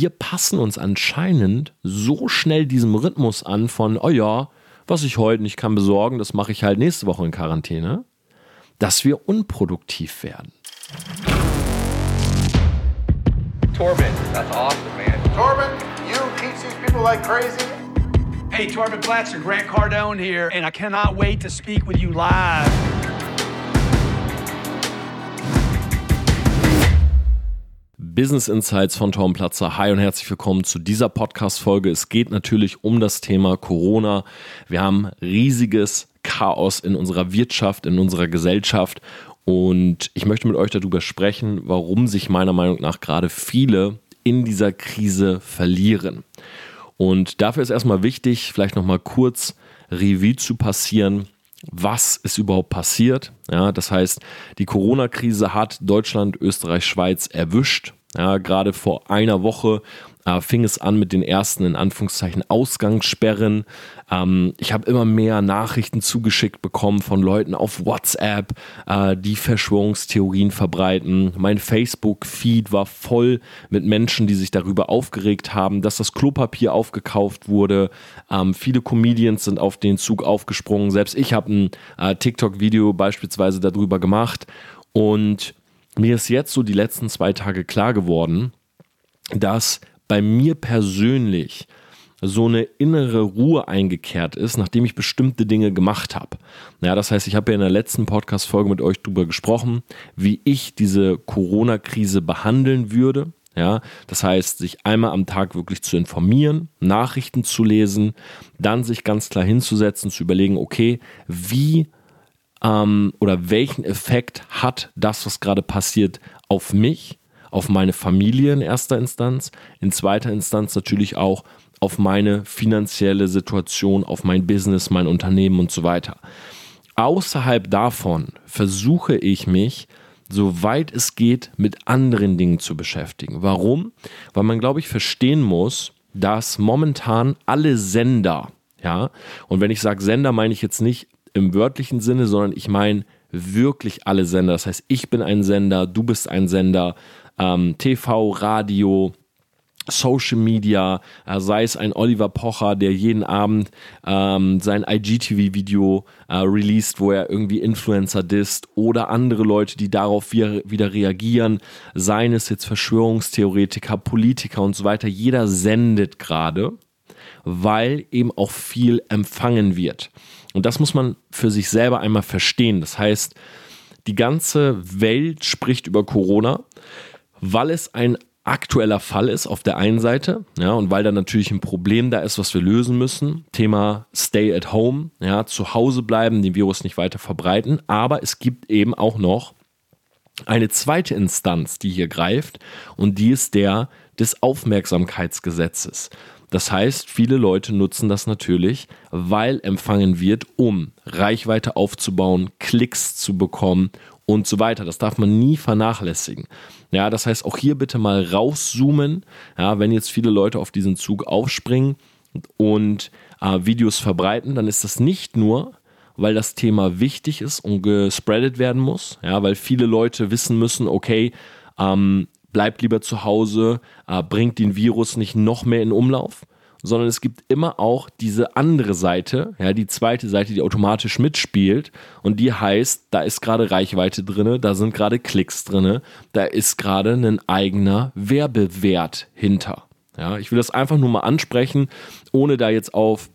wir passen uns anscheinend so schnell diesem Rhythmus an von, oh ja, was ich heute nicht kann besorgen, das mache ich halt nächste Woche in Quarantäne, dass wir unproduktiv werden. Torben, that's awesome, man. Torben, you teach these people like crazy. Hey, Torben Blatcher, Grant Cardone here, and I cannot wait to speak with you live. Business Insights von Tom Platzer. Hi und herzlich willkommen zu dieser Podcast-Folge. Es geht natürlich um das Thema Corona. Wir haben riesiges Chaos in unserer Wirtschaft, in unserer Gesellschaft. Und ich möchte mit euch darüber sprechen, warum sich meiner Meinung nach gerade viele in dieser Krise verlieren. Und dafür ist erstmal wichtig, vielleicht nochmal kurz Revue zu passieren, was ist überhaupt passiert. Ja, das heißt, die Corona-Krise hat Deutschland, Österreich, Schweiz erwischt. Ja, gerade vor einer Woche äh, fing es an mit den ersten, in Anführungszeichen, Ausgangssperren. Ähm, ich habe immer mehr Nachrichten zugeschickt bekommen von Leuten auf WhatsApp, äh, die Verschwörungstheorien verbreiten. Mein Facebook-Feed war voll mit Menschen, die sich darüber aufgeregt haben, dass das Klopapier aufgekauft wurde. Ähm, viele Comedians sind auf den Zug aufgesprungen. Selbst ich habe ein äh, TikTok-Video beispielsweise darüber gemacht. Und mir ist jetzt so die letzten zwei Tage klar geworden, dass bei mir persönlich so eine innere Ruhe eingekehrt ist, nachdem ich bestimmte Dinge gemacht habe. Ja, das heißt, ich habe ja in der letzten Podcast-Folge mit euch darüber gesprochen, wie ich diese Corona-Krise behandeln würde. Ja, das heißt, sich einmal am Tag wirklich zu informieren, Nachrichten zu lesen, dann sich ganz klar hinzusetzen, zu überlegen, okay, wie ähm, oder welchen Effekt hat das, was gerade passiert, auf mich, auf meine Familie in erster Instanz, in zweiter Instanz natürlich auch auf meine finanzielle Situation, auf mein Business, mein Unternehmen und so weiter. Außerhalb davon versuche ich mich, soweit es geht, mit anderen Dingen zu beschäftigen. Warum? Weil man, glaube ich, verstehen muss, dass momentan alle Sender, ja, und wenn ich sage Sender, meine ich jetzt nicht im wörtlichen Sinne, sondern ich meine wirklich alle Sender. Das heißt, ich bin ein Sender, du bist ein Sender, ähm, TV, Radio, Social Media, äh, sei es ein Oliver Pocher, der jeden Abend ähm, sein IGTV-Video äh, released, wo er irgendwie Influencer disst, oder andere Leute, die darauf wieder, reagieren, seien es jetzt Verschwörungstheoretiker, Politiker und so weiter. Jeder sendet gerade, weil eben auch viel empfangen wird. Und das muss man für sich selber einmal verstehen. Das heißt, die ganze Welt spricht über Corona, weil es ein aktueller Fall ist auf der einen Seite, ja, und weil da natürlich ein Problem da ist, was wir lösen müssen. Thema Stay at Home, ja, zu Hause bleiben, den Virus nicht weiter verbreiten. Aber es gibt eben auch noch eine zweite Instanz, die hier greift, und die ist der des Aufmerksamkeitsgesetzes. Das heißt, viele Leute nutzen das natürlich, weil empfangen wird, um Reichweite aufzubauen, Klicks zu bekommen und so weiter. Das darf man nie vernachlässigen. Ja, das heißt, auch hier bitte mal rauszoomen, ja, wenn jetzt viele Leute auf diesen Zug aufspringen und äh, Videos verbreiten, dann ist das nicht nur, weil das Thema wichtig ist und gespreadet werden muss, ja, weil viele Leute wissen müssen, okay, ähm, bleibt lieber zu Hause, äh, bringt den Virus nicht noch mehr in Umlauf, sondern es gibt immer auch diese andere Seite, ja, die zweite Seite, die automatisch mitspielt und die heißt, da ist gerade Reichweite drin, da sind gerade Klicks drin, da ist gerade ein eigener Werbewert hinter. Ja, ich will das einfach nur mal ansprechen, ohne da jetzt auf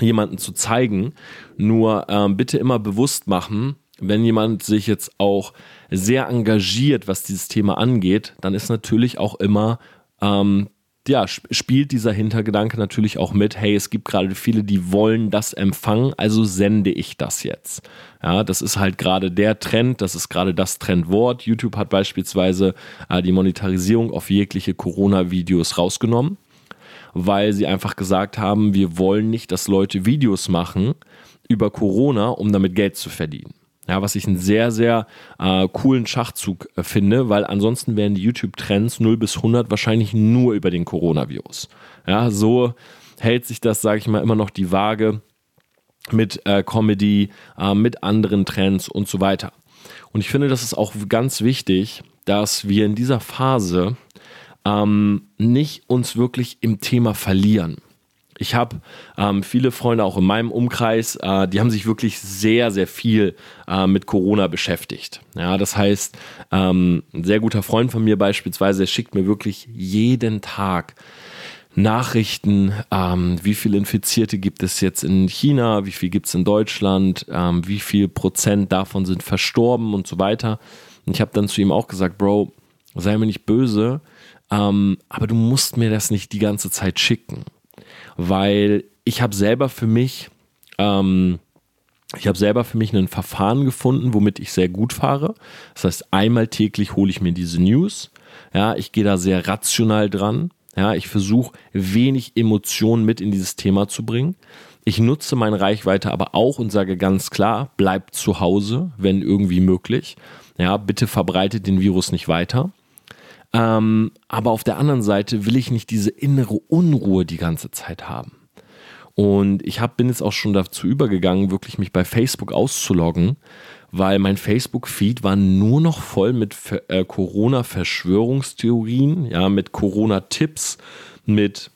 jemanden zu zeigen. Nur ähm, bitte immer bewusst machen, wenn jemand sich jetzt auch sehr engagiert, was dieses Thema angeht, dann ist natürlich auch immer, ähm, ja, spielt dieser Hintergedanke natürlich auch mit, hey, es gibt gerade viele, die wollen das empfangen, also sende ich das jetzt. Ja, das ist halt gerade der Trend, das ist gerade das Trendwort. YouTube hat beispielsweise äh, die Monetarisierung auf jegliche Corona-Videos rausgenommen, weil sie einfach gesagt haben, wir wollen nicht, dass Leute Videos machen über Corona, um damit Geld zu verdienen. Ja, was ich einen sehr, sehr äh, coolen Schachzug äh, finde, weil ansonsten wären die YouTube-Trends 0 bis 100 wahrscheinlich nur über den Coronavirus. Ja, so hält sich das, sage ich mal, immer noch die Waage mit äh, Comedy, äh, mit anderen Trends und so weiter. Und ich finde, das ist auch ganz wichtig, dass wir in dieser Phase ähm, nicht uns wirklich im Thema verlieren. Ich habe ähm, viele Freunde auch in meinem Umkreis, äh, die haben sich wirklich sehr, sehr viel äh, mit Corona beschäftigt. Ja, das heißt, ähm, ein sehr guter Freund von mir beispielsweise, der schickt mir wirklich jeden Tag Nachrichten, ähm, wie viele Infizierte gibt es jetzt in China, wie viel gibt es in Deutschland, ähm, wie viel Prozent davon sind verstorben und so weiter. Und ich habe dann zu ihm auch gesagt, Bro, sei mir nicht böse, ähm, aber du musst mir das nicht die ganze Zeit schicken weil ich habe selber für mich, ähm, ich habe selber für mich ein Verfahren gefunden, womit ich sehr gut fahre. Das heißt, einmal täglich hole ich mir diese News. Ja, ich gehe da sehr rational dran. Ja, ich versuche wenig Emotionen mit in dieses Thema zu bringen. Ich nutze meine Reichweite aber auch und sage ganz klar, bleibt zu Hause, wenn irgendwie möglich. Ja, bitte verbreitet den Virus nicht weiter. Ähm, aber auf der anderen Seite will ich nicht diese innere Unruhe die ganze Zeit haben. Und ich hab, bin jetzt auch schon dazu übergegangen, wirklich mich bei Facebook auszuloggen, weil mein Facebook-Feed war nur noch voll mit äh, Corona-Verschwörungstheorien, ja, mit Corona-Tipps, mit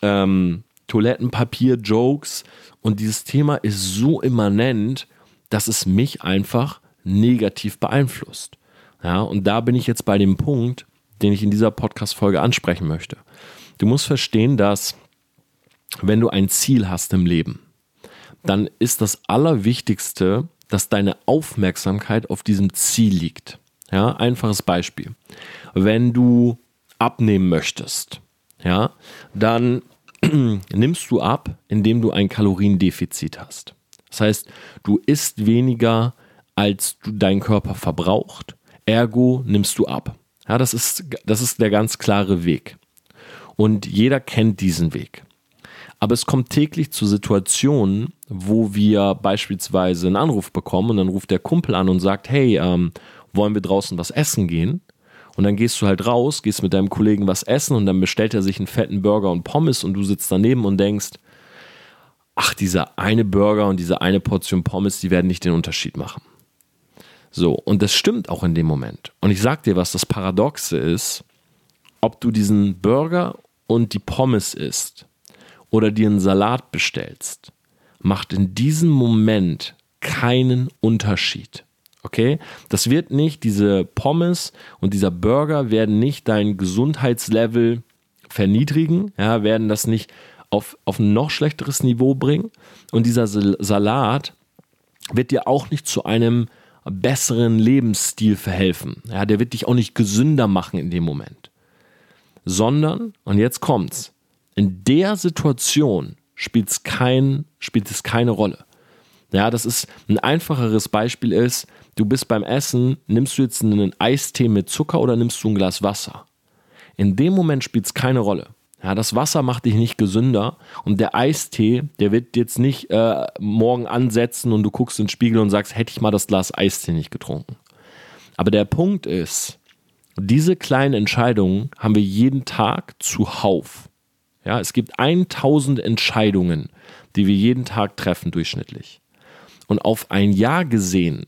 ähm, Toilettenpapier-Jokes. Und dieses Thema ist so immanent, dass es mich einfach negativ beeinflusst. Ja, und da bin ich jetzt bei dem Punkt, den ich in dieser Podcast-Folge ansprechen möchte. Du musst verstehen, dass wenn du ein Ziel hast im Leben, dann ist das Allerwichtigste, dass deine Aufmerksamkeit auf diesem Ziel liegt. Ja, einfaches Beispiel. Wenn du abnehmen möchtest, ja, dann nimmst du ab, indem du ein Kaloriendefizit hast. Das heißt, du isst weniger, als dein Körper verbraucht, ergo nimmst du ab. Ja, das ist, das ist der ganz klare Weg. Und jeder kennt diesen Weg. Aber es kommt täglich zu Situationen, wo wir beispielsweise einen Anruf bekommen und dann ruft der Kumpel an und sagt, hey, ähm, wollen wir draußen was essen gehen? Und dann gehst du halt raus, gehst mit deinem Kollegen was essen und dann bestellt er sich einen fetten Burger und Pommes und du sitzt daneben und denkst, ach, dieser eine Burger und diese eine Portion Pommes, die werden nicht den Unterschied machen. So, und das stimmt auch in dem Moment. Und ich sag dir, was das Paradoxe ist, ob du diesen Burger und die Pommes isst oder dir einen Salat bestellst, macht in diesem Moment keinen Unterschied. Okay? Das wird nicht, diese Pommes und dieser Burger werden nicht dein Gesundheitslevel verniedrigen, ja, werden das nicht auf, auf ein noch schlechteres Niveau bringen. Und dieser Salat wird dir auch nicht zu einem besseren Lebensstil verhelfen. Ja, der wird dich auch nicht gesünder machen in dem Moment. Sondern, und jetzt kommt's, in der Situation spielt's kein, spielt es keine Rolle. Ja, das ist ein einfacheres Beispiel ist, du bist beim Essen, nimmst du jetzt einen Eistee mit Zucker oder nimmst du ein Glas Wasser? In dem Moment spielt es keine Rolle. Ja, das Wasser macht dich nicht gesünder und der Eistee, der wird jetzt nicht äh, morgen ansetzen und du guckst in den Spiegel und sagst, hätte ich mal das Glas Eistee nicht getrunken. Aber der Punkt ist, diese kleinen Entscheidungen haben wir jeden Tag zuhauf. Ja, es gibt 1000 Entscheidungen, die wir jeden Tag treffen durchschnittlich. Und auf ein Jahr gesehen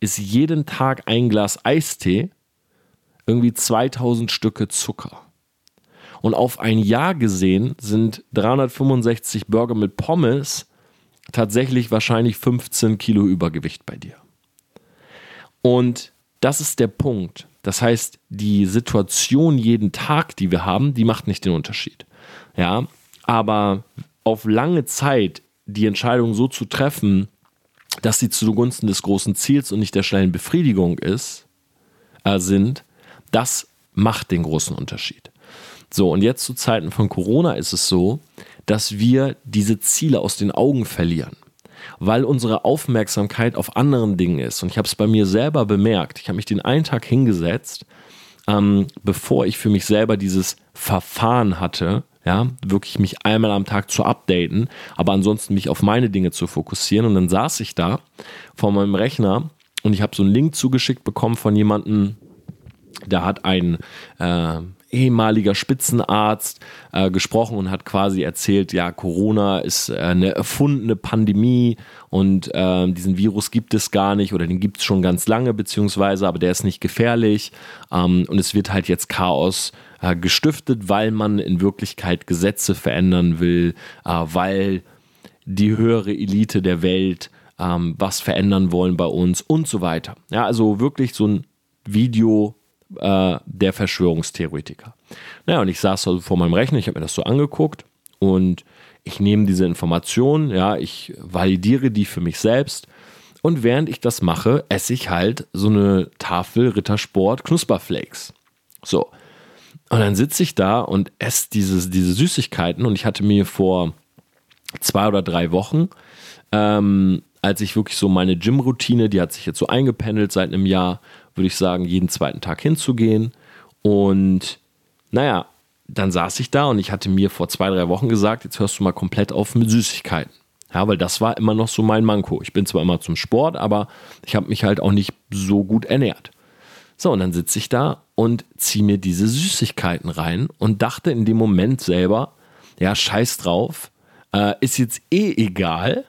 ist jeden Tag ein Glas Eistee irgendwie 2000 Stücke Zucker. Und auf ein Jahr gesehen sind 365 Burger mit Pommes tatsächlich wahrscheinlich 15 Kilo Übergewicht bei dir. Und das ist der Punkt. Das heißt, die Situation jeden Tag, die wir haben, die macht nicht den Unterschied. Ja, aber auf lange Zeit die Entscheidung so zu treffen, dass sie zugunsten des großen Ziels und nicht der schnellen Befriedigung ist, äh, sind, das macht den großen Unterschied. So, und jetzt zu Zeiten von Corona ist es so, dass wir diese Ziele aus den Augen verlieren, weil unsere Aufmerksamkeit auf anderen Dingen ist. Und ich habe es bei mir selber bemerkt. Ich habe mich den einen Tag hingesetzt, ähm, bevor ich für mich selber dieses Verfahren hatte, ja, wirklich mich einmal am Tag zu updaten, aber ansonsten mich auf meine Dinge zu fokussieren. Und dann saß ich da vor meinem Rechner und ich habe so einen Link zugeschickt bekommen von jemandem, der hat ein äh, ehemaliger Spitzenarzt äh, gesprochen und hat quasi erzählt, ja, Corona ist äh, eine erfundene Pandemie und äh, diesen Virus gibt es gar nicht oder den gibt es schon ganz lange, beziehungsweise, aber der ist nicht gefährlich ähm, und es wird halt jetzt Chaos äh, gestiftet, weil man in Wirklichkeit Gesetze verändern will, äh, weil die höhere Elite der Welt ähm, was verändern wollen bei uns und so weiter. Ja, also wirklich so ein Video äh, der Verschwörungstheoretiker. Naja, und ich saß also vor meinem Rechner, ich habe mir das so angeguckt und ich nehme diese Informationen, ja, ich validiere die für mich selbst und während ich das mache, esse ich halt so eine Tafel Rittersport Knusperflakes. So. Und dann sitze ich da und esse diese, diese Süßigkeiten und ich hatte mir vor zwei oder drei Wochen, ähm, als ich wirklich so meine Gym-Routine, die hat sich jetzt so eingependelt seit einem Jahr, würde ich sagen, jeden zweiten Tag hinzugehen. Und naja, dann saß ich da und ich hatte mir vor zwei, drei Wochen gesagt, jetzt hörst du mal komplett auf mit Süßigkeiten. Ja, weil das war immer noch so mein Manko. Ich bin zwar immer zum Sport, aber ich habe mich halt auch nicht so gut ernährt. So, und dann sitze ich da und ziehe mir diese Süßigkeiten rein und dachte in dem Moment selber, ja, scheiß drauf, äh, ist jetzt eh egal.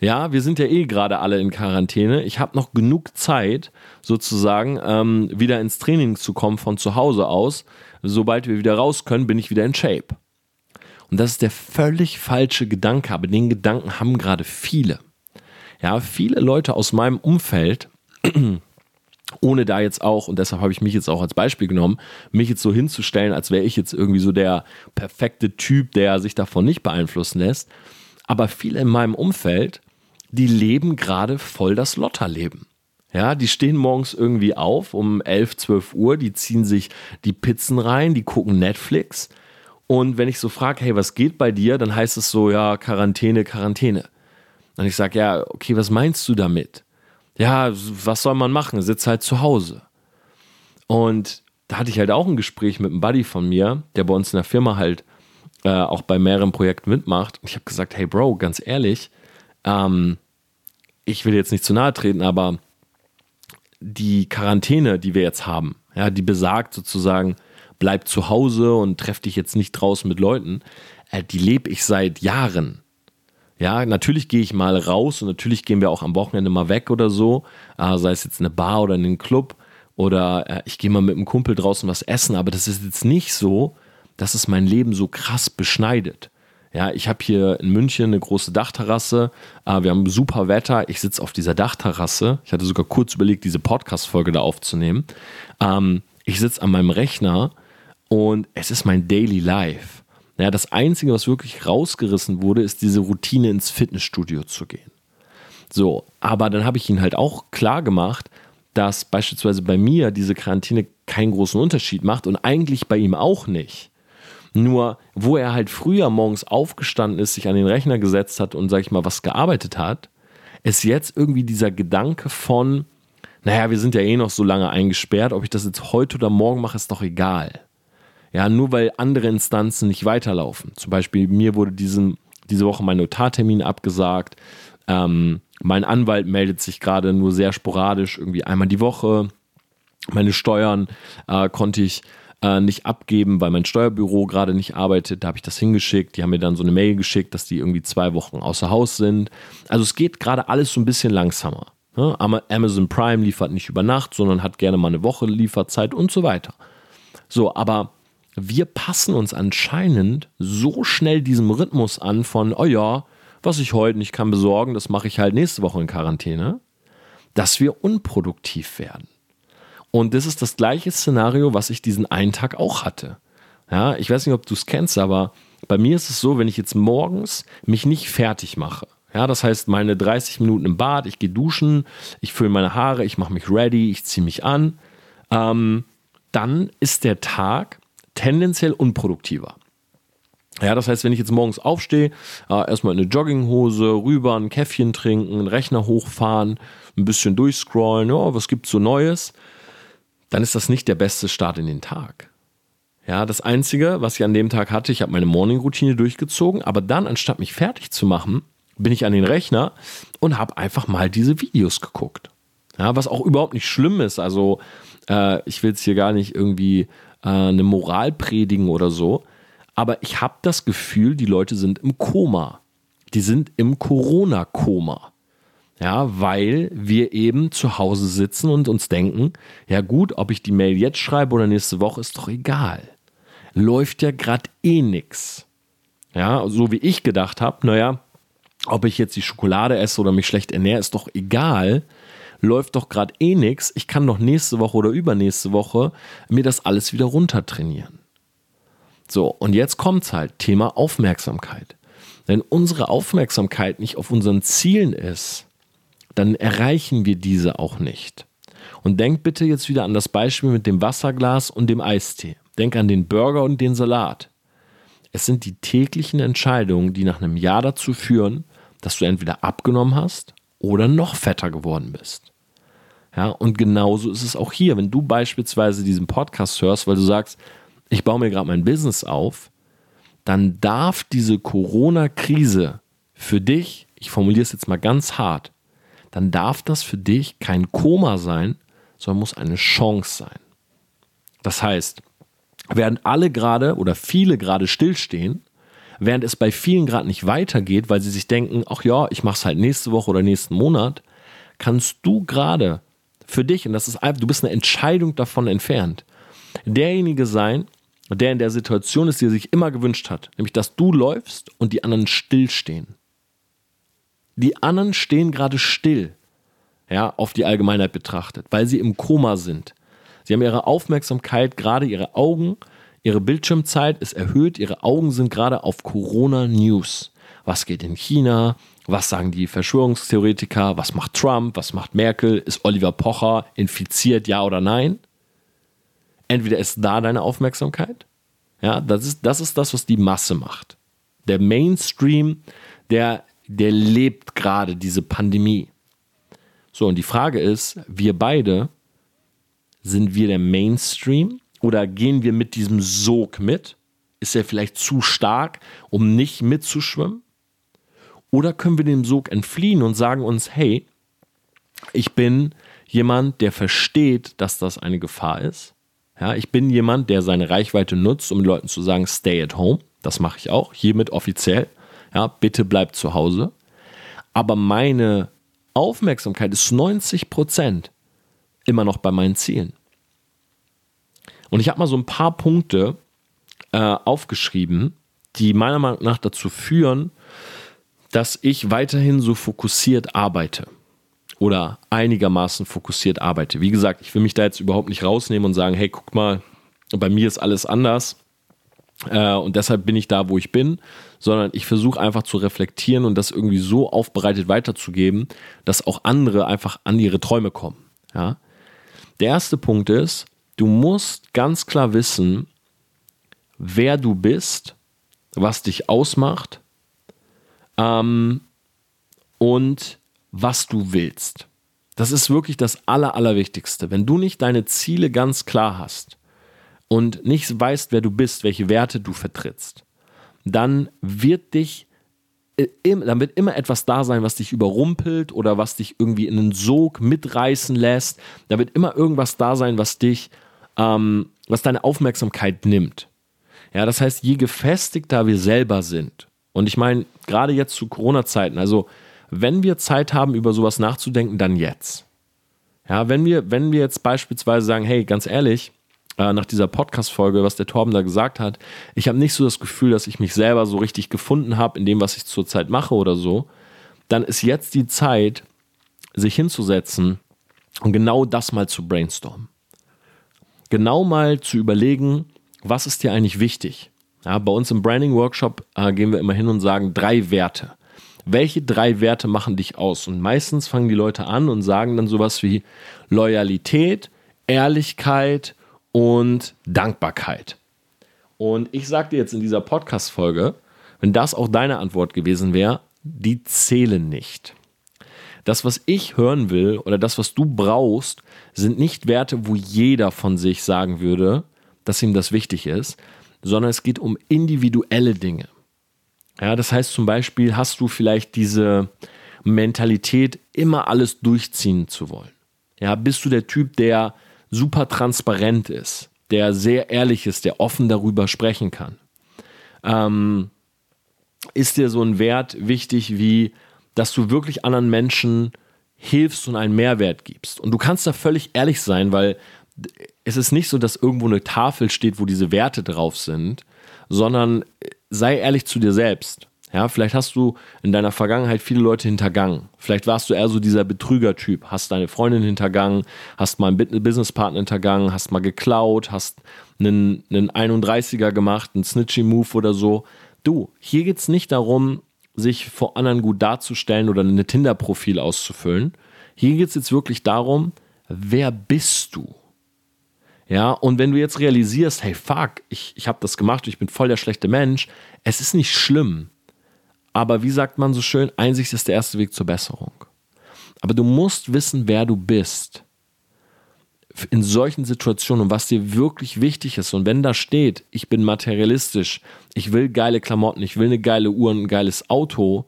Ja, wir sind ja eh gerade alle in Quarantäne. Ich habe noch genug Zeit, sozusagen ähm, wieder ins Training zu kommen von zu Hause aus. Sobald wir wieder raus können, bin ich wieder in Shape. Und das ist der völlig falsche Gedanke, aber den Gedanken haben gerade viele. Ja, viele Leute aus meinem Umfeld, ohne da jetzt auch, und deshalb habe ich mich jetzt auch als Beispiel genommen, mich jetzt so hinzustellen, als wäre ich jetzt irgendwie so der perfekte Typ, der sich davon nicht beeinflussen lässt. Aber viele in meinem Umfeld, die leben gerade voll das Lotterleben. Ja, die stehen morgens irgendwie auf um 11, 12 Uhr, die ziehen sich die Pizzen rein, die gucken Netflix und wenn ich so frage, hey, was geht bei dir, dann heißt es so, ja, Quarantäne, Quarantäne. Und ich sage, ja, okay, was meinst du damit? Ja, was soll man machen? Sitz halt zu Hause. Und da hatte ich halt auch ein Gespräch mit einem Buddy von mir, der bei uns in der Firma halt äh, auch bei mehreren Projekten mitmacht. Und ich habe gesagt, hey Bro, ganz ehrlich, ähm, ich will jetzt nicht zu nahe treten, aber die Quarantäne, die wir jetzt haben, ja, die besagt sozusagen, bleib zu Hause und treff dich jetzt nicht draußen mit Leuten, äh, die lebe ich seit Jahren. Ja, natürlich gehe ich mal raus und natürlich gehen wir auch am Wochenende mal weg oder so, äh, sei es jetzt eine Bar oder in den Club oder äh, ich gehe mal mit einem Kumpel draußen was essen, aber das ist jetzt nicht so, dass es mein Leben so krass beschneidet. Ja, ich habe hier in München eine große Dachterrasse. Äh, wir haben super Wetter. Ich sitze auf dieser Dachterrasse. Ich hatte sogar kurz überlegt, diese Podcast-Folge da aufzunehmen. Ähm, ich sitze an meinem Rechner und es ist mein Daily Life. Naja, das Einzige, was wirklich rausgerissen wurde, ist diese Routine ins Fitnessstudio zu gehen. So, aber dann habe ich ihn halt auch klar gemacht, dass beispielsweise bei mir diese Quarantäne keinen großen Unterschied macht und eigentlich bei ihm auch nicht. Nur, wo er halt früher morgens aufgestanden ist, sich an den Rechner gesetzt hat und, sag ich mal, was gearbeitet hat, ist jetzt irgendwie dieser Gedanke von, naja, wir sind ja eh noch so lange eingesperrt, ob ich das jetzt heute oder morgen mache, ist doch egal. Ja, nur weil andere Instanzen nicht weiterlaufen. Zum Beispiel mir wurde diesen, diese Woche mein Notartermin abgesagt. Ähm, mein Anwalt meldet sich gerade nur sehr sporadisch, irgendwie einmal die Woche. Meine Steuern äh, konnte ich äh, nicht abgeben, weil mein Steuerbüro gerade nicht arbeitet. Da habe ich das hingeschickt. Die haben mir dann so eine Mail geschickt, dass die irgendwie zwei Wochen außer Haus sind. Also es geht gerade alles so ein bisschen langsamer. Ne? Amazon Prime liefert nicht über Nacht, sondern hat gerne mal eine Woche Lieferzeit und so weiter. So, aber wir passen uns anscheinend so schnell diesem Rhythmus an von, oh ja, was ich heute nicht kann besorgen, das mache ich halt nächste Woche in Quarantäne, dass wir unproduktiv werden. Und das ist das gleiche Szenario, was ich diesen einen Tag auch hatte. Ja, ich weiß nicht, ob du es kennst, aber bei mir ist es so, wenn ich jetzt morgens mich nicht fertig mache, ja, das heißt, meine 30 Minuten im Bad, ich gehe duschen, ich fülle meine Haare, ich mache mich ready, ich ziehe mich an, ähm, dann ist der Tag tendenziell unproduktiver. Ja, das heißt, wenn ich jetzt morgens aufstehe, äh, erstmal eine Jogginghose, rüber, ein Käffchen trinken, einen Rechner hochfahren, ein bisschen durchscrollen, ja, was gibt's so Neues, dann ist das nicht der beste Start in den Tag. Ja, das Einzige, was ich an dem Tag hatte, ich habe meine Morning-Routine durchgezogen, aber dann, anstatt mich fertig zu machen, bin ich an den Rechner und habe einfach mal diese Videos geguckt. Ja, was auch überhaupt nicht schlimm ist. Also, äh, ich will es hier gar nicht irgendwie äh, eine Moral predigen oder so. Aber ich habe das Gefühl, die Leute sind im Koma. Die sind im Corona-Koma. Ja, weil wir eben zu Hause sitzen und uns denken, ja gut, ob ich die Mail jetzt schreibe oder nächste Woche, ist doch egal. läuft ja gerade eh nix. Ja, so wie ich gedacht habe, naja, ob ich jetzt die Schokolade esse oder mich schlecht ernähre, ist doch egal. Läuft doch gerade eh nix. Ich kann doch nächste Woche oder übernächste Woche mir das alles wieder runtertrainieren. So, und jetzt kommt's halt, Thema Aufmerksamkeit. Wenn unsere Aufmerksamkeit nicht auf unseren Zielen ist, dann erreichen wir diese auch nicht. Und denk bitte jetzt wieder an das Beispiel mit dem Wasserglas und dem Eistee. Denk an den Burger und den Salat. Es sind die täglichen Entscheidungen, die nach einem Jahr dazu führen, dass du entweder abgenommen hast oder noch fetter geworden bist. Ja, und genauso ist es auch hier. Wenn du beispielsweise diesen Podcast hörst, weil du sagst, ich baue mir gerade mein Business auf, dann darf diese Corona-Krise für dich, ich formuliere es jetzt mal ganz hart, dann darf das für dich kein Koma sein, sondern muss eine Chance sein. Das heißt, während alle gerade oder viele gerade stillstehen, während es bei vielen gerade nicht weitergeht, weil sie sich denken, ach ja, ich mache es halt nächste Woche oder nächsten Monat, kannst du gerade für dich, und das ist einfach, du bist eine Entscheidung davon entfernt, derjenige sein, der in der Situation ist, die er sich immer gewünscht hat, nämlich dass du läufst und die anderen stillstehen. Die anderen stehen gerade still, ja, auf die Allgemeinheit betrachtet, weil sie im Koma sind. Sie haben ihre Aufmerksamkeit, gerade ihre Augen, ihre Bildschirmzeit ist erhöht, ihre Augen sind gerade auf Corona News. Was geht in China? Was sagen die Verschwörungstheoretiker? Was macht Trump? Was macht Merkel? Ist Oliver Pocher infiziert, ja oder nein? Entweder ist da deine Aufmerksamkeit, ja, das ist, das ist das, was die Masse macht. Der Mainstream, der, der lebt gerade diese Pandemie. So, und die Frage ist, wir beide, sind wir der Mainstream oder gehen wir mit diesem Sog mit? Ist er vielleicht zu stark, um nicht mitzuschwimmen? Oder können wir dem Sog entfliehen und sagen uns, hey, ich bin jemand, der versteht, dass das eine Gefahr ist. Ja, ich bin jemand, der seine Reichweite nutzt, um Leuten zu sagen, stay at home. Das mache ich auch, hiermit offiziell. Ja, bitte bleibt zu Hause. Aber meine Aufmerksamkeit ist 90 Prozent immer noch bei meinen Zielen. Und ich habe mal so ein paar Punkte äh, aufgeschrieben, die meiner Meinung nach dazu führen, dass ich weiterhin so fokussiert arbeite oder einigermaßen fokussiert arbeite. Wie gesagt, ich will mich da jetzt überhaupt nicht rausnehmen und sagen, hey, guck mal, bei mir ist alles anders äh, und deshalb bin ich da, wo ich bin, sondern ich versuche einfach zu reflektieren und das irgendwie so aufbereitet weiterzugeben, dass auch andere einfach an ihre Träume kommen. Ja? Der erste Punkt ist, du musst ganz klar wissen, wer du bist, was dich ausmacht ähm, und was du willst. Das ist wirklich das Aller, Allerwichtigste. Wenn du nicht deine Ziele ganz klar hast und nicht weißt, wer du bist, welche Werte du vertrittst, dann wird dich äh, dann wird immer etwas da sein, was dich überrumpelt oder was dich irgendwie in einen Sog mitreißen lässt. Da wird immer irgendwas da sein, was dich, ähm, was deine Aufmerksamkeit nimmt. Ja, das heißt, je gefestigter wir selber sind, und ich meine, gerade jetzt zu Corona-Zeiten, also wenn wir Zeit haben, über sowas nachzudenken, dann jetzt. Ja, wenn wir, wenn wir jetzt beispielsweise sagen, hey, ganz ehrlich, äh, nach dieser Podcast-Folge, was der Torben da gesagt hat, ich habe nicht so das Gefühl, dass ich mich selber so richtig gefunden habe in dem, was ich zurzeit mache oder so, dann ist jetzt die Zeit, sich hinzusetzen und genau das mal zu brainstormen. Genau mal zu überlegen, was ist dir eigentlich wichtig? Ja, bei uns im Branding Workshop äh, gehen wir immer hin und sagen drei Werte. Welche drei Werte machen dich aus? Und meistens fangen die Leute an und sagen dann sowas wie Loyalität, Ehrlichkeit und Dankbarkeit. Und ich sage dir jetzt in dieser Podcast-Folge, wenn das auch deine Antwort gewesen wäre, die zählen nicht. Das, was ich hören will oder das, was du brauchst, sind nicht Werte, wo jeder von sich sagen würde, dass ihm das wichtig ist, sondern es geht um individuelle Dinge. Ja, das heißt zum Beispiel, hast du vielleicht diese Mentalität, immer alles durchziehen zu wollen. Ja, bist du der Typ, der super transparent ist, der sehr ehrlich ist, der offen darüber sprechen kann. Ähm, ist dir so ein Wert wichtig wie, dass du wirklich anderen Menschen hilfst und einen Mehrwert gibst. Und du kannst da völlig ehrlich sein, weil es ist nicht so, dass irgendwo eine Tafel steht, wo diese Werte drauf sind, sondern sei ehrlich zu dir selbst. Ja, vielleicht hast du in deiner Vergangenheit viele Leute hintergangen. Vielleicht warst du eher so dieser Betrüger-Typ. Hast deine Freundin hintergangen, hast mal einen Businesspartner hintergangen, hast mal geklaut, hast einen, einen 31er gemacht, einen Snitchy-Move oder so. Du, hier geht es nicht darum, sich vor anderen gut darzustellen oder eine Tinder-Profil auszufüllen. Hier geht es jetzt wirklich darum, wer bist du? Ja, und wenn du jetzt realisierst, hey, fuck, ich, ich habe das gemacht, ich bin voll der schlechte Mensch, es ist nicht schlimm. Aber wie sagt man so schön, Einsicht ist der erste Weg zur Besserung. Aber du musst wissen, wer du bist. In solchen Situationen und was dir wirklich wichtig ist. Und wenn da steht, ich bin materialistisch, ich will geile Klamotten, ich will eine geile Uhr und ein geiles Auto.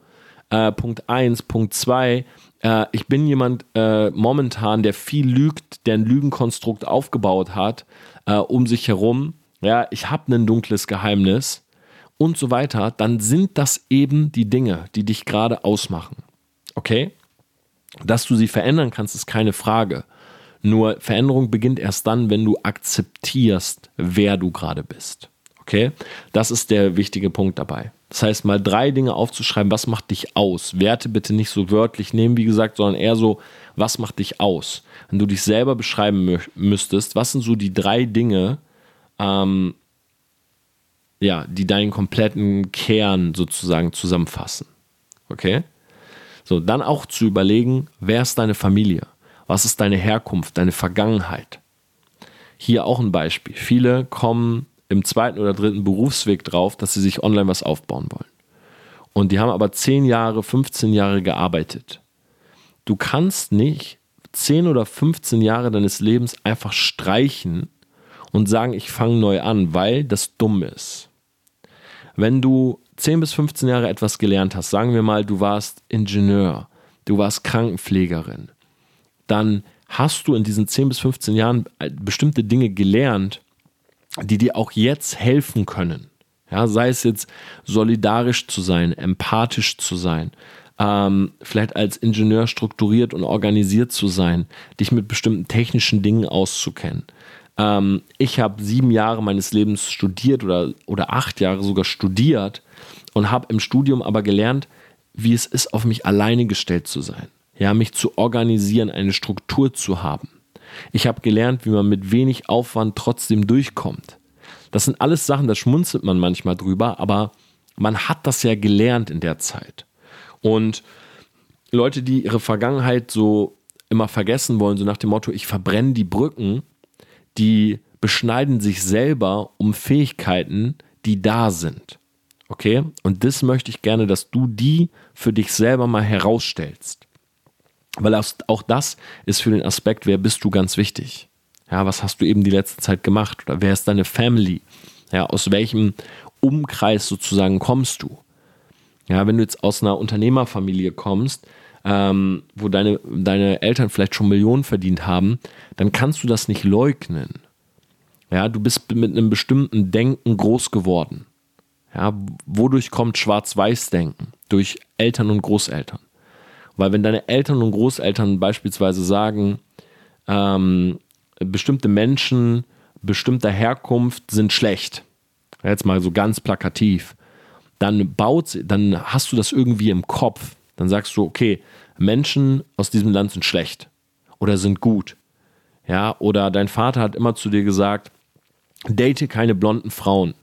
Äh, Punkt 1, Punkt 2, äh, ich bin jemand äh, momentan, der viel lügt, der ein Lügenkonstrukt aufgebaut hat äh, um sich herum. Ja, ich habe ein dunkles Geheimnis und so weiter, dann sind das eben die Dinge, die dich gerade ausmachen. Okay? Dass du sie verändern kannst, ist keine Frage. Nur Veränderung beginnt erst dann, wenn du akzeptierst, wer du gerade bist. Okay? Das ist der wichtige Punkt dabei. Das heißt, mal drei Dinge aufzuschreiben, was macht dich aus? Werte bitte nicht so wörtlich nehmen, wie gesagt, sondern eher so, was macht dich aus? Wenn du dich selber beschreiben müsstest, was sind so die drei Dinge, ähm, ja, die deinen kompletten Kern sozusagen zusammenfassen. Okay? So, dann auch zu überlegen, wer ist deine Familie? Was ist deine Herkunft, deine Vergangenheit? Hier auch ein Beispiel. Viele kommen im zweiten oder dritten Berufsweg drauf, dass sie sich online was aufbauen wollen. Und die haben aber 10 Jahre, 15 Jahre gearbeitet. Du kannst nicht 10 oder 15 Jahre deines Lebens einfach streichen und sagen, ich fange neu an, weil das dumm ist. Wenn du 10 bis 15 Jahre etwas gelernt hast, sagen wir mal, du warst Ingenieur, du warst Krankenpflegerin, dann hast du in diesen 10 bis 15 Jahren äh, bestimmte Dinge gelernt, die dir auch jetzt helfen können. Ja, sei es jetzt solidarisch zu sein, empathisch zu sein, ähm, vielleicht als Ingenieur strukturiert und organisiert zu sein, dich mit bestimmten technischen Dingen auszukennen. Ähm, ich habe sieben Jahre meines Lebens studiert oder, oder acht Jahre sogar studiert und habe im Studium aber gelernt, wie es ist, auf mich alleine gestellt zu sein. Ja, mich zu organisieren, eine Struktur zu haben. Ich habe gelernt, wie man mit wenig Aufwand trotzdem durchkommt. Das sind alles Sachen, da schmunzelt man manchmal drüber, aber man hat das ja gelernt in der Zeit. Und Leute, die ihre Vergangenheit so immer vergessen wollen, so nach dem Motto, ich verbrenne die Brücken, die beschneiden sich selber um Fähigkeiten, die da sind. Okay? Und das möchte ich gerne, dass du die für dich selber mal herausstellst. Weil auch das ist für den Aspekt, wer bist du ganz wichtig. Ja, was hast du eben die letzte Zeit gemacht? Oder wer ist deine Family? Ja, aus welchem Umkreis sozusagen kommst du? Ja, wenn du jetzt aus einer Unternehmerfamilie kommst, ähm, wo deine, deine Eltern vielleicht schon Millionen verdient haben, dann kannst du das nicht leugnen. Ja, du bist mit einem bestimmten Denken groß geworden. Ja, wodurch kommt Schwarz-Weiß-Denken? Durch Eltern und Großeltern. Weil wenn deine Eltern und Großeltern beispielsweise sagen, ähm, bestimmte Menschen bestimmter Herkunft sind schlecht, jetzt mal so ganz plakativ, dann baut, dann hast du das irgendwie im Kopf. Dann sagst du, okay, Menschen aus diesem Land sind schlecht oder sind gut. Ja, oder dein Vater hat immer zu dir gesagt, date keine blonden Frauen.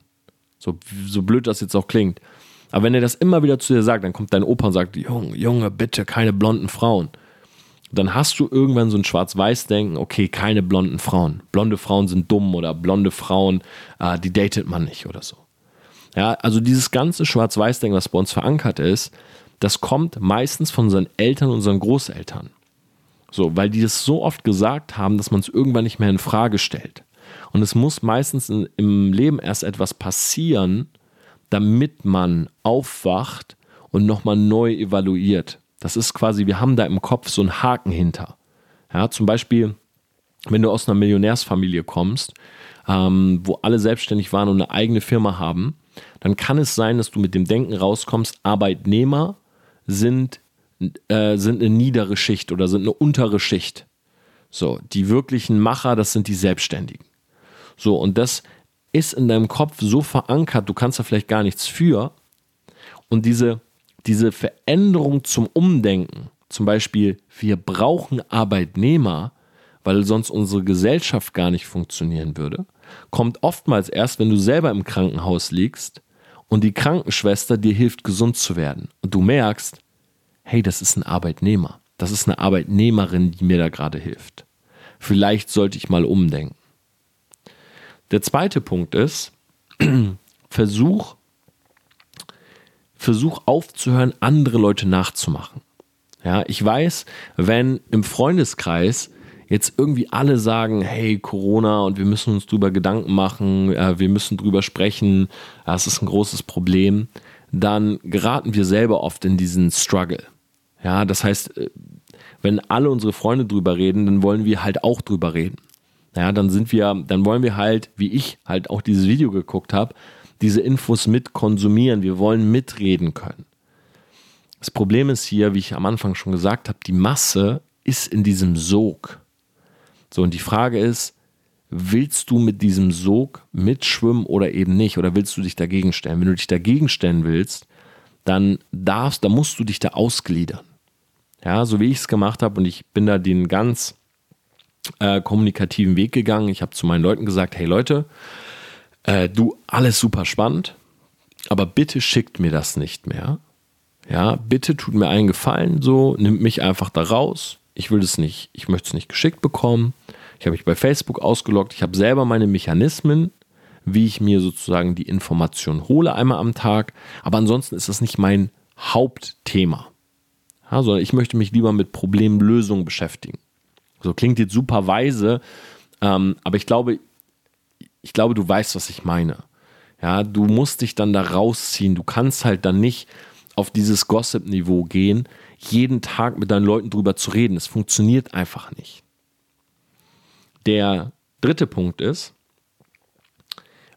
So, so blöd das jetzt auch klingt. Aber wenn er das immer wieder zu dir sagt, dann kommt dein Opa und sagt, Junge, Junge, bitte keine blonden Frauen. Dann hast du irgendwann so ein Schwarz-Weiß-Denken, okay, keine blonden Frauen. Blonde Frauen sind dumm oder blonde Frauen, äh, die datet man nicht oder so. Ja, also dieses ganze Schwarz-Weiß-Denken, was bei uns verankert ist, das kommt meistens von unseren Eltern und unseren Großeltern. So, weil die das so oft gesagt haben, dass man es irgendwann nicht mehr in Frage stellt. Und es muss meistens in, im Leben erst etwas passieren, damit man aufwacht und nochmal neu evaluiert. Das ist quasi, wir haben da im Kopf so einen Haken hinter. Ja, zum Beispiel, wenn du aus einer Millionärsfamilie kommst, ähm, wo alle selbstständig waren und eine eigene Firma haben, dann kann es sein, dass du mit dem Denken rauskommst, Arbeitnehmer sind, äh, sind eine niedere Schicht oder sind eine untere Schicht. So, die wirklichen Macher, das sind die Selbstständigen. So, und das ist in deinem Kopf so verankert, du kannst da vielleicht gar nichts für. Und diese, diese Veränderung zum Umdenken, zum Beispiel, wir brauchen Arbeitnehmer, weil sonst unsere Gesellschaft gar nicht funktionieren würde, kommt oftmals erst, wenn du selber im Krankenhaus liegst und die Krankenschwester dir hilft, gesund zu werden. Und du merkst, hey, das ist ein Arbeitnehmer. Das ist eine Arbeitnehmerin, die mir da gerade hilft. Vielleicht sollte ich mal umdenken. Der zweite Punkt ist, versuch, versuch aufzuhören, andere Leute nachzumachen. Ja, ich weiß, wenn im Freundeskreis jetzt irgendwie alle sagen, hey, Corona und wir müssen uns drüber Gedanken machen, äh, wir müssen drüber sprechen, das ist ein großes Problem, dann geraten wir selber oft in diesen Struggle. Ja, das heißt, äh, wenn alle unsere Freunde drüber reden, dann wollen wir halt auch drüber reden. Ja, dann sind wir, dann wollen wir halt, wie ich halt auch dieses Video geguckt habe, diese Infos mit konsumieren. Wir wollen mitreden können. Das Problem ist hier, wie ich am Anfang schon gesagt habe, die Masse ist in diesem Sog. So, und die Frage ist, willst du mit diesem Sog mitschwimmen oder eben nicht? Oder willst du dich dagegen stellen? Wenn du dich dagegen stellen willst, dann darfst, dann musst du dich da ausgliedern. Ja, so wie ich es gemacht habe und ich bin da den ganz äh, kommunikativen Weg gegangen. Ich habe zu meinen Leuten gesagt, hey Leute, äh, du, alles super spannend, aber bitte schickt mir das nicht mehr. Ja, bitte tut mir einen Gefallen, so, nimmt mich einfach da raus. Ich will das nicht, ich möchte es nicht geschickt bekommen. Ich habe mich bei Facebook ausgeloggt. Ich habe selber meine Mechanismen, wie ich mir sozusagen die Information hole einmal am Tag. Aber ansonsten ist das nicht mein Hauptthema. Ja, sondern ich möchte mich lieber mit Problemlösungen beschäftigen. So klingt jetzt super weise, ähm, aber ich glaube, ich glaube, du weißt, was ich meine. Ja, du musst dich dann da rausziehen. Du kannst halt dann nicht auf dieses Gossip-Niveau gehen, jeden Tag mit deinen Leuten drüber zu reden. Es funktioniert einfach nicht. Der dritte Punkt ist,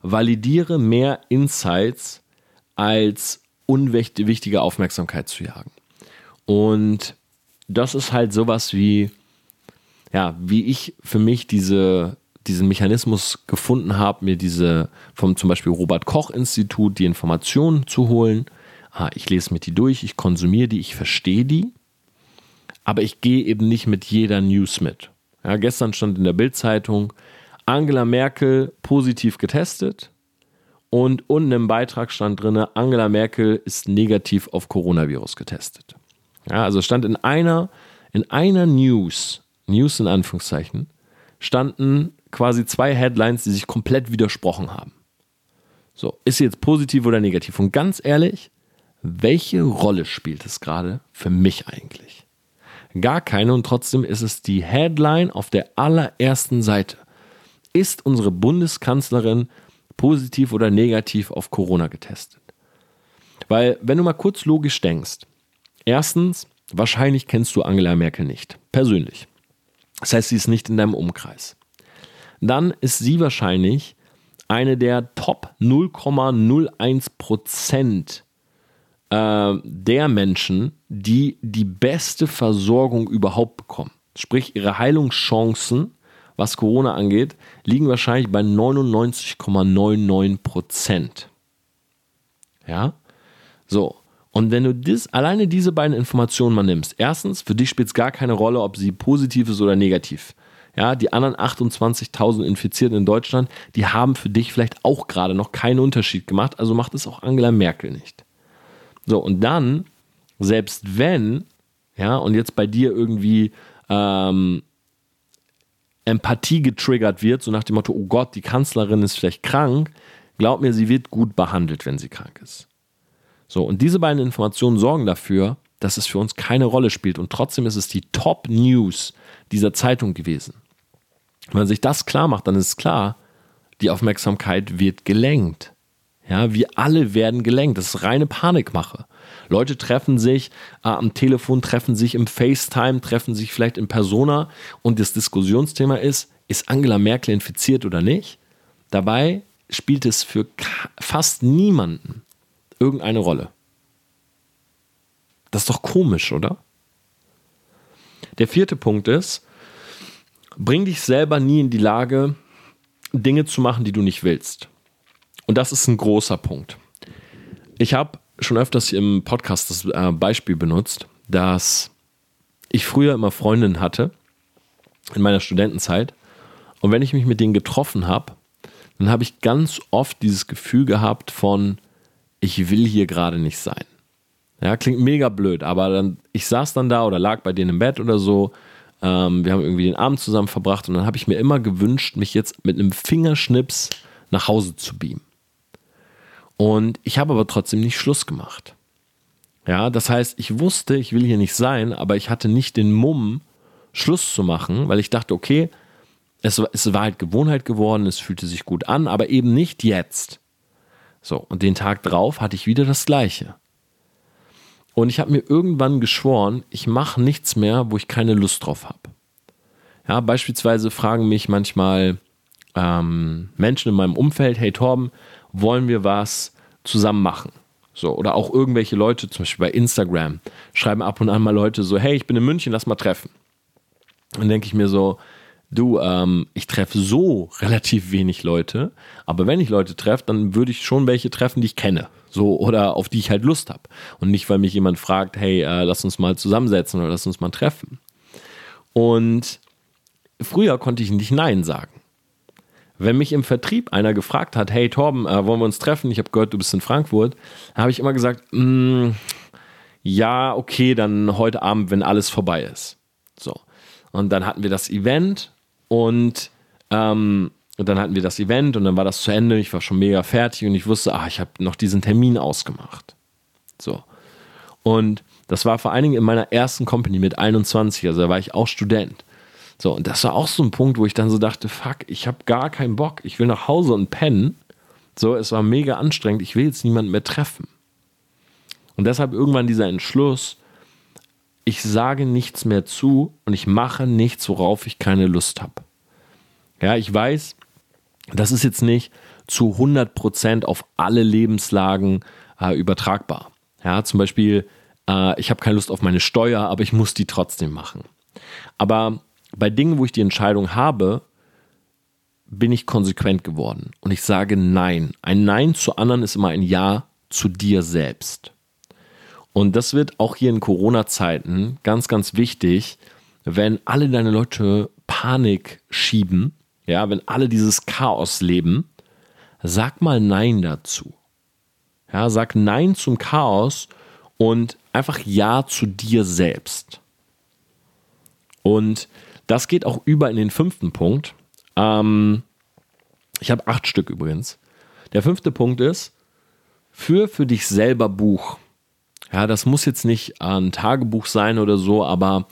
validiere mehr Insights als unwichtige Aufmerksamkeit zu jagen. Und das ist halt sowas wie, ja, wie ich für mich diese, diesen Mechanismus gefunden habe, mir diese vom zum Beispiel Robert Koch Institut die Informationen zu holen. Ah, ich lese mir die durch, ich konsumiere die, ich verstehe die, aber ich gehe eben nicht mit jeder News mit. Ja, gestern stand in der Bildzeitung Angela Merkel positiv getestet und unten im Beitrag stand drin, Angela Merkel ist negativ auf Coronavirus getestet. Ja, also stand in einer, in einer News, News in Anführungszeichen, standen quasi zwei Headlines, die sich komplett widersprochen haben. So, ist sie jetzt positiv oder negativ? Und ganz ehrlich, welche Rolle spielt es gerade für mich eigentlich? Gar keine und trotzdem ist es die Headline auf der allerersten Seite. Ist unsere Bundeskanzlerin positiv oder negativ auf Corona getestet? Weil, wenn du mal kurz logisch denkst, Erstens, wahrscheinlich kennst du Angela Merkel nicht, persönlich. Das heißt, sie ist nicht in deinem Umkreis. Dann ist sie wahrscheinlich eine der Top 0,01 Prozent äh, der Menschen, die die beste Versorgung überhaupt bekommen. Sprich, ihre Heilungschancen, was Corona angeht, liegen wahrscheinlich bei 99,99 Prozent. Ja? So. Und wenn du das, alleine diese beiden Informationen mal nimmst, erstens, für dich spielt es gar keine Rolle, ob sie positiv ist oder negativ. Ja, die anderen 28.000 Infizierten in Deutschland, die haben für dich vielleicht auch gerade noch keinen Unterschied gemacht, also macht es auch Angela Merkel nicht. So, und dann, selbst wenn, ja, und jetzt bei dir irgendwie ähm, Empathie getriggert wird, so nach dem Motto, oh Gott, die Kanzlerin ist vielleicht krank, glaub mir, sie wird gut behandelt, wenn sie krank ist. So, und diese beiden Informationen sorgen dafür, dass es für uns keine Rolle spielt. Und trotzdem ist es die Top-News dieser Zeitung gewesen. Wenn man sich das klar macht, dann ist klar, die Aufmerksamkeit wird gelenkt. Ja, wir alle werden gelenkt. Das ist reine Panikmache. Leute treffen sich äh, am Telefon, treffen sich im FaceTime, treffen sich vielleicht in Persona und das Diskussionsthema ist, ist Angela Merkel infiziert oder nicht? Dabei spielt es für fast niemanden irgendeine Rolle. Das ist doch komisch, oder? Der vierte Punkt ist, bring dich selber nie in die Lage, Dinge zu machen, die du nicht willst. Und das ist ein großer Punkt. Ich habe schon öfters im Podcast das äh, Beispiel benutzt, dass ich früher immer Freundinnen hatte in meiner Studentenzeit und wenn ich mich mit denen getroffen habe, dann habe ich ganz oft dieses Gefühl gehabt von, ich will hier gerade nicht sein. Ja, klingt mega blöd, aber dann, ich saß dann da oder lag bei denen im Bett oder so. Ähm, wir haben irgendwie den Abend zusammen verbracht und dann habe ich mir immer gewünscht, mich jetzt mit einem Fingerschnips nach Hause zu beamen. Und ich habe aber trotzdem nicht Schluss gemacht. Ja, das heißt, ich wusste, ich will hier nicht sein, aber ich hatte nicht den Mumm, Schluss zu machen, weil ich dachte, okay, es, es war halt Gewohnheit geworden, es fühlte sich gut an, aber eben nicht jetzt. So, und den Tag drauf hatte ich wieder das Gleiche. Und ich habe mir irgendwann geschworen, ich mache nichts mehr, wo ich keine Lust drauf habe. Ja, beispielsweise fragen mich manchmal ähm, Menschen in meinem Umfeld, hey Torben, wollen wir was zusammen machen? So, oder auch irgendwelche Leute, zum Beispiel bei Instagram, schreiben ab und an mal Leute so, hey, ich bin in München, lass mal treffen. Dann denke ich mir so, du, ähm, ich treffe so relativ wenig Leute, aber wenn ich Leute treffe, dann würde ich schon welche treffen, die ich kenne. So, oder auf die ich halt Lust habe. Und nicht, weil mich jemand fragt, hey, äh, lass uns mal zusammensetzen oder lass uns mal treffen. Und früher konnte ich nicht Nein sagen. Wenn mich im Vertrieb einer gefragt hat, hey Torben, äh, wollen wir uns treffen? Ich habe gehört, du bist in Frankfurt, habe ich immer gesagt, mm, ja, okay, dann heute Abend, wenn alles vorbei ist. So. Und dann hatten wir das Event und, ähm, und dann hatten wir das Event und dann war das zu Ende. Ich war schon mega fertig und ich wusste, ah, ich habe noch diesen Termin ausgemacht. So. Und das war vor allen Dingen in meiner ersten Company mit 21, also da war ich auch Student. So, und das war auch so ein Punkt, wo ich dann so dachte, fuck, ich habe gar keinen Bock, ich will nach Hause und pennen. So, es war mega anstrengend, ich will jetzt niemanden mehr treffen. Und deshalb irgendwann dieser Entschluss, ich sage nichts mehr zu und ich mache nichts, worauf ich keine Lust habe. Ja, ich weiß, das ist jetzt nicht zu 100% auf alle Lebenslagen äh, übertragbar. Ja, zum Beispiel, äh, ich habe keine Lust auf meine Steuer, aber ich muss die trotzdem machen. Aber bei Dingen, wo ich die Entscheidung habe, bin ich konsequent geworden und ich sage Nein. Ein Nein zu anderen ist immer ein Ja zu dir selbst. Und das wird auch hier in Corona-Zeiten ganz, ganz wichtig, wenn alle deine Leute Panik schieben, ja, wenn alle dieses Chaos leben, sag mal Nein dazu. Ja, sag Nein zum Chaos und einfach Ja zu dir selbst. Und das geht auch über in den fünften Punkt. Ähm, ich habe acht Stück übrigens. Der fünfte Punkt ist, für für dich selber Buch. Ja, das muss jetzt nicht ein Tagebuch sein oder so, aber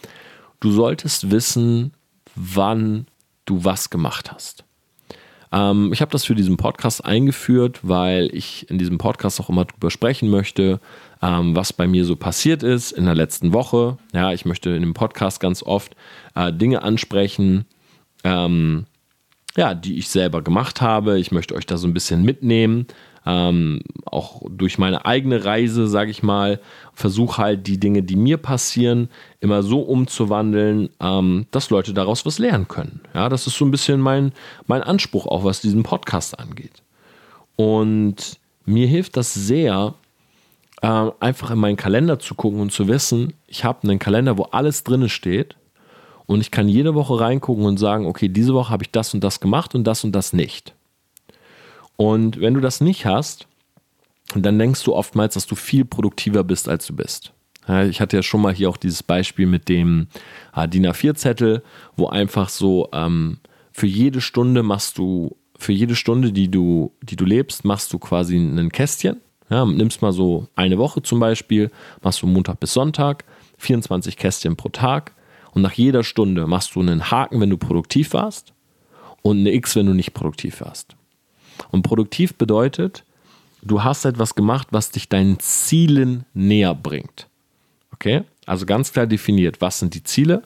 du solltest wissen, wann du was gemacht hast. Ähm, ich habe das für diesen Podcast eingeführt, weil ich in diesem Podcast auch immer drüber sprechen möchte, ähm, was bei mir so passiert ist in der letzten Woche. Ja, ich möchte in dem Podcast ganz oft äh, Dinge ansprechen, ähm, ja, die ich selber gemacht habe. Ich möchte euch da so ein bisschen mitnehmen ähm, auch durch meine eigene Reise, sage ich mal, versuche halt die Dinge, die mir passieren, immer so umzuwandeln, ähm, dass Leute daraus was lernen können. Ja, das ist so ein bisschen mein, mein Anspruch auch, was diesen Podcast angeht. Und mir hilft das sehr, äh, einfach in meinen Kalender zu gucken und zu wissen, ich habe einen Kalender, wo alles drin steht. Und ich kann jede Woche reingucken und sagen, okay, diese Woche habe ich das und das gemacht und das und das nicht. Und wenn du das nicht hast, dann denkst du oftmals, dass du viel produktiver bist, als du bist. Ich hatte ja schon mal hier auch dieses Beispiel mit dem äh, DIN A4-Zettel, wo einfach so ähm, für jede Stunde machst du, für jede Stunde, die du, die du lebst, machst du quasi ein Kästchen. Ja, nimmst mal so eine Woche zum Beispiel, machst du Montag bis Sonntag, 24 Kästchen pro Tag und nach jeder Stunde machst du einen Haken, wenn du produktiv warst und eine X, wenn du nicht produktiv warst. Und produktiv bedeutet, du hast etwas gemacht, was dich deinen Zielen näher bringt. Okay? Also ganz klar definiert, was sind die Ziele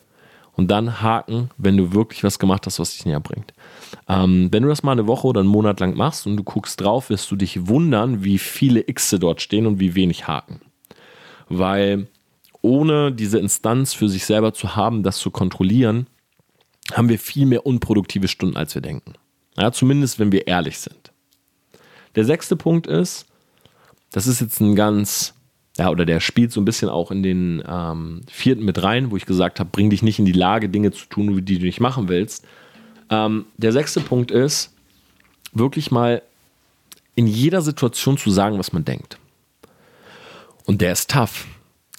und dann haken, wenn du wirklich was gemacht hast, was dich näher bringt. Ähm, wenn du das mal eine Woche oder einen Monat lang machst und du guckst drauf, wirst du dich wundern, wie viele Xe dort stehen und wie wenig Haken. Weil ohne diese Instanz für sich selber zu haben, das zu kontrollieren, haben wir viel mehr unproduktive Stunden, als wir denken. Ja, zumindest, wenn wir ehrlich sind. Der sechste Punkt ist, das ist jetzt ein ganz, ja, oder der spielt so ein bisschen auch in den ähm, vierten mit rein, wo ich gesagt habe, bring dich nicht in die Lage, Dinge zu tun, die du nicht machen willst. Ähm, der sechste Punkt ist, wirklich mal in jeder Situation zu sagen, was man denkt. Und der ist tough.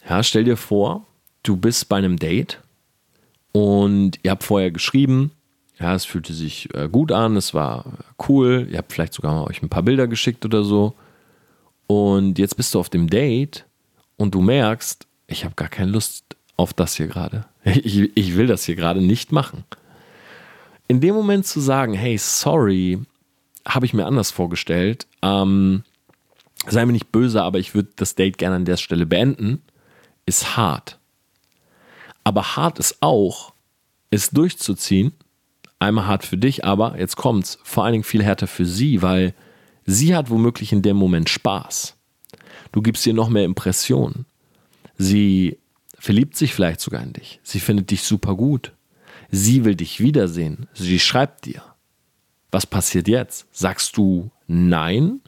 Ja, stell dir vor, du bist bei einem Date und ihr habt vorher geschrieben, ja, es fühlte sich äh, gut an, es war cool, ihr habt vielleicht sogar mal euch ein paar Bilder geschickt oder so. Und jetzt bist du auf dem Date und du merkst, ich habe gar keine Lust auf das hier gerade. Ich, ich will das hier gerade nicht machen. In dem Moment zu sagen, hey, sorry, habe ich mir anders vorgestellt, ähm, sei mir nicht böse, aber ich würde das Date gerne an der Stelle beenden, ist hart. Aber hart ist auch, es durchzuziehen. Einmal hart für dich, aber jetzt kommt's, vor allen Dingen viel härter für sie, weil sie hat womöglich in dem Moment Spaß. Du gibst ihr noch mehr Impressionen. Sie verliebt sich vielleicht sogar in dich. Sie findet dich super gut. Sie will dich wiedersehen. Sie schreibt dir. Was passiert jetzt? Sagst du nein?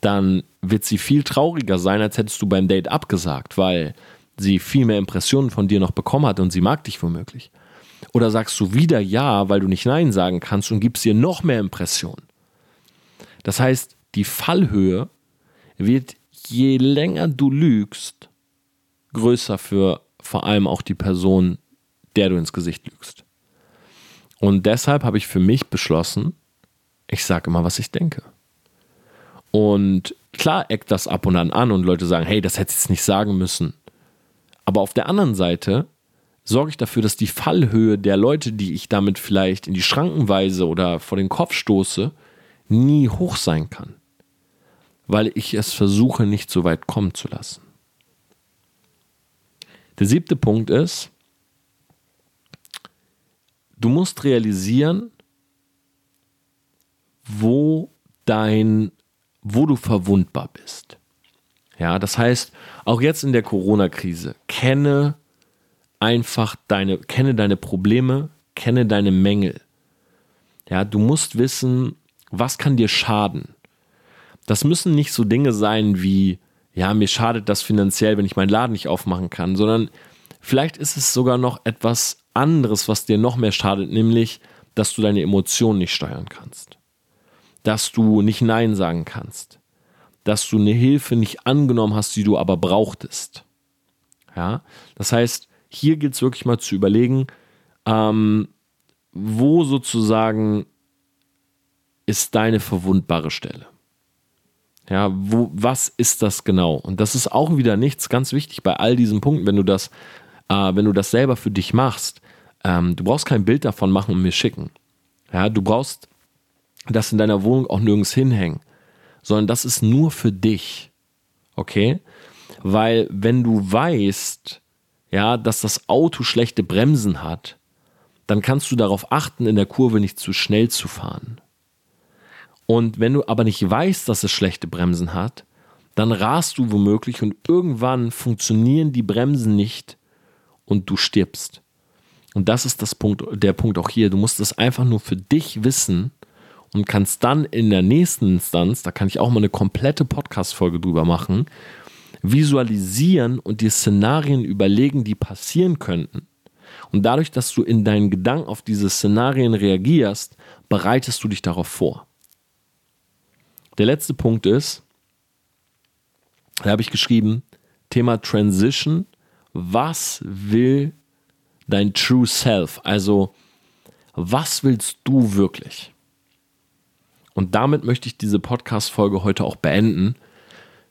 Dann wird sie viel trauriger sein, als hättest du beim Date abgesagt, weil sie viel mehr Impressionen von dir noch bekommen hat und sie mag dich womöglich. Oder sagst du wieder ja, weil du nicht nein sagen kannst und gibst ihr noch mehr Impressionen. Das heißt, die Fallhöhe wird je länger du lügst, größer für vor allem auch die Person, der du ins Gesicht lügst. Und deshalb habe ich für mich beschlossen, ich sage immer, was ich denke. Und klar eckt das ab und an an und Leute sagen, hey, das hätte ich jetzt nicht sagen müssen. Aber auf der anderen Seite sorge ich dafür, dass die Fallhöhe der Leute, die ich damit vielleicht in die Schranken weise oder vor den Kopf stoße, nie hoch sein kann weil ich es versuche, nicht so weit kommen zu lassen. Der siebte Punkt ist, du musst realisieren, wo dein, wo du verwundbar bist. Ja, das heißt, auch jetzt in der Corona-Krise, kenne einfach deine, kenne deine Probleme, kenne deine Mängel. Ja, du musst wissen, was kann dir schaden? Das müssen nicht so Dinge sein wie, ja, mir schadet das finanziell, wenn ich meinen Laden nicht aufmachen kann, sondern vielleicht ist es sogar noch etwas anderes, was dir noch mehr schadet, nämlich, dass du deine Emotionen nicht steuern kannst. Dass du nicht Nein sagen kannst. Dass du eine Hilfe nicht angenommen hast, die du aber brauchtest. Ja, das heißt, hier gilt es wirklich mal zu überlegen, ähm, wo sozusagen ist deine verwundbare Stelle. Ja, wo, was ist das genau? Und das ist auch wieder nichts ganz wichtig bei all diesen Punkten, wenn du das, äh, wenn du das selber für dich machst. Ähm, du brauchst kein Bild davon machen und mir schicken. Ja, du brauchst das in deiner Wohnung auch nirgends hinhängen, sondern das ist nur für dich. Okay? Weil wenn du weißt, ja, dass das Auto schlechte Bremsen hat, dann kannst du darauf achten, in der Kurve nicht zu schnell zu fahren. Und wenn du aber nicht weißt, dass es schlechte Bremsen hat, dann rast du womöglich und irgendwann funktionieren die Bremsen nicht und du stirbst. Und das ist das Punkt, der Punkt auch hier. Du musst es einfach nur für dich wissen und kannst dann in der nächsten Instanz, da kann ich auch mal eine komplette Podcast-Folge drüber machen, visualisieren und dir Szenarien überlegen, die passieren könnten. Und dadurch, dass du in deinen Gedanken auf diese Szenarien reagierst, bereitest du dich darauf vor. Der letzte Punkt ist, da habe ich geschrieben, Thema Transition. Was will dein True Self? Also, was willst du wirklich? Und damit möchte ich diese Podcast-Folge heute auch beenden.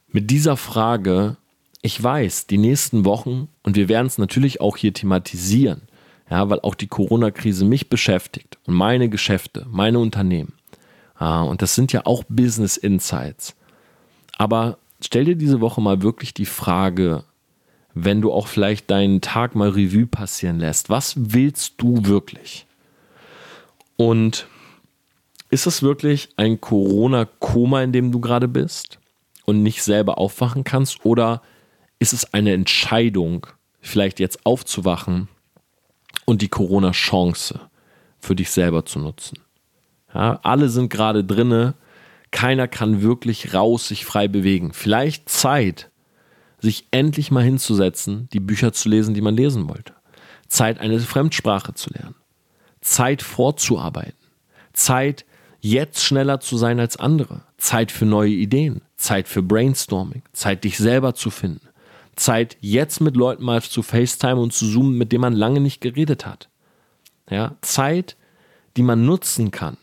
Mit dieser Frage, ich weiß, die nächsten Wochen, und wir werden es natürlich auch hier thematisieren, ja, weil auch die Corona-Krise mich beschäftigt und meine Geschäfte, meine Unternehmen. Ah, und das sind ja auch Business Insights. Aber stell dir diese Woche mal wirklich die Frage, wenn du auch vielleicht deinen Tag mal Revue passieren lässt, was willst du wirklich? Und ist es wirklich ein Corona-Koma, in dem du gerade bist und nicht selber aufwachen kannst? Oder ist es eine Entscheidung, vielleicht jetzt aufzuwachen und die Corona-Chance für dich selber zu nutzen. Ja, alle sind gerade drinne, keiner kann wirklich raus sich frei bewegen. Vielleicht Zeit, sich endlich mal hinzusetzen, die Bücher zu lesen, die man lesen wollte. Zeit, eine Fremdsprache zu lernen. Zeit vorzuarbeiten. Zeit, jetzt schneller zu sein als andere. Zeit für neue Ideen. Zeit für Brainstorming. Zeit, dich selber zu finden. Zeit, jetzt mit Leuten mal zu FaceTime und zu zoomen, mit denen man lange nicht geredet hat. Ja, Zeit, die man nutzen kann.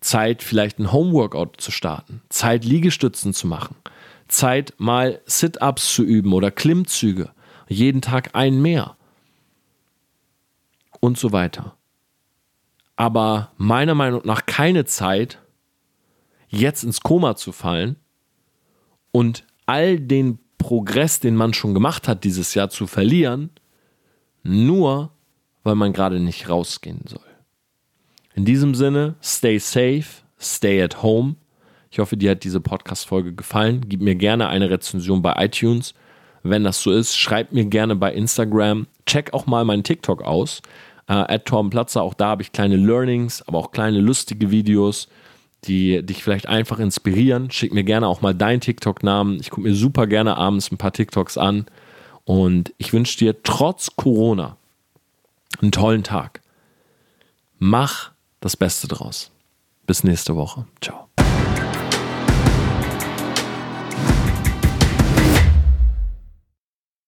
Zeit, vielleicht ein Homeworkout zu starten. Zeit, Liegestützen zu machen. Zeit, mal Sit-ups zu üben oder Klimmzüge. Jeden Tag ein mehr. Und so weiter. Aber meiner Meinung nach keine Zeit, jetzt ins Koma zu fallen und all den Progress, den man schon gemacht hat dieses Jahr, zu verlieren, nur weil man gerade nicht rausgehen soll. In diesem Sinne, stay safe, stay at home. Ich hoffe, dir hat diese Podcast-Folge gefallen. Gib mir gerne eine Rezension bei iTunes. Wenn das so ist, schreib mir gerne bei Instagram. Check auch mal meinen TikTok aus. Äh, Tom Platzer, auch da habe ich kleine Learnings, aber auch kleine lustige Videos die dich vielleicht einfach inspirieren. Schick mir gerne auch mal deinen TikTok-Namen. Ich gucke mir super gerne abends ein paar TikToks an. Und ich wünsche dir trotz Corona einen tollen Tag. Mach das Beste draus. Bis nächste Woche. Ciao.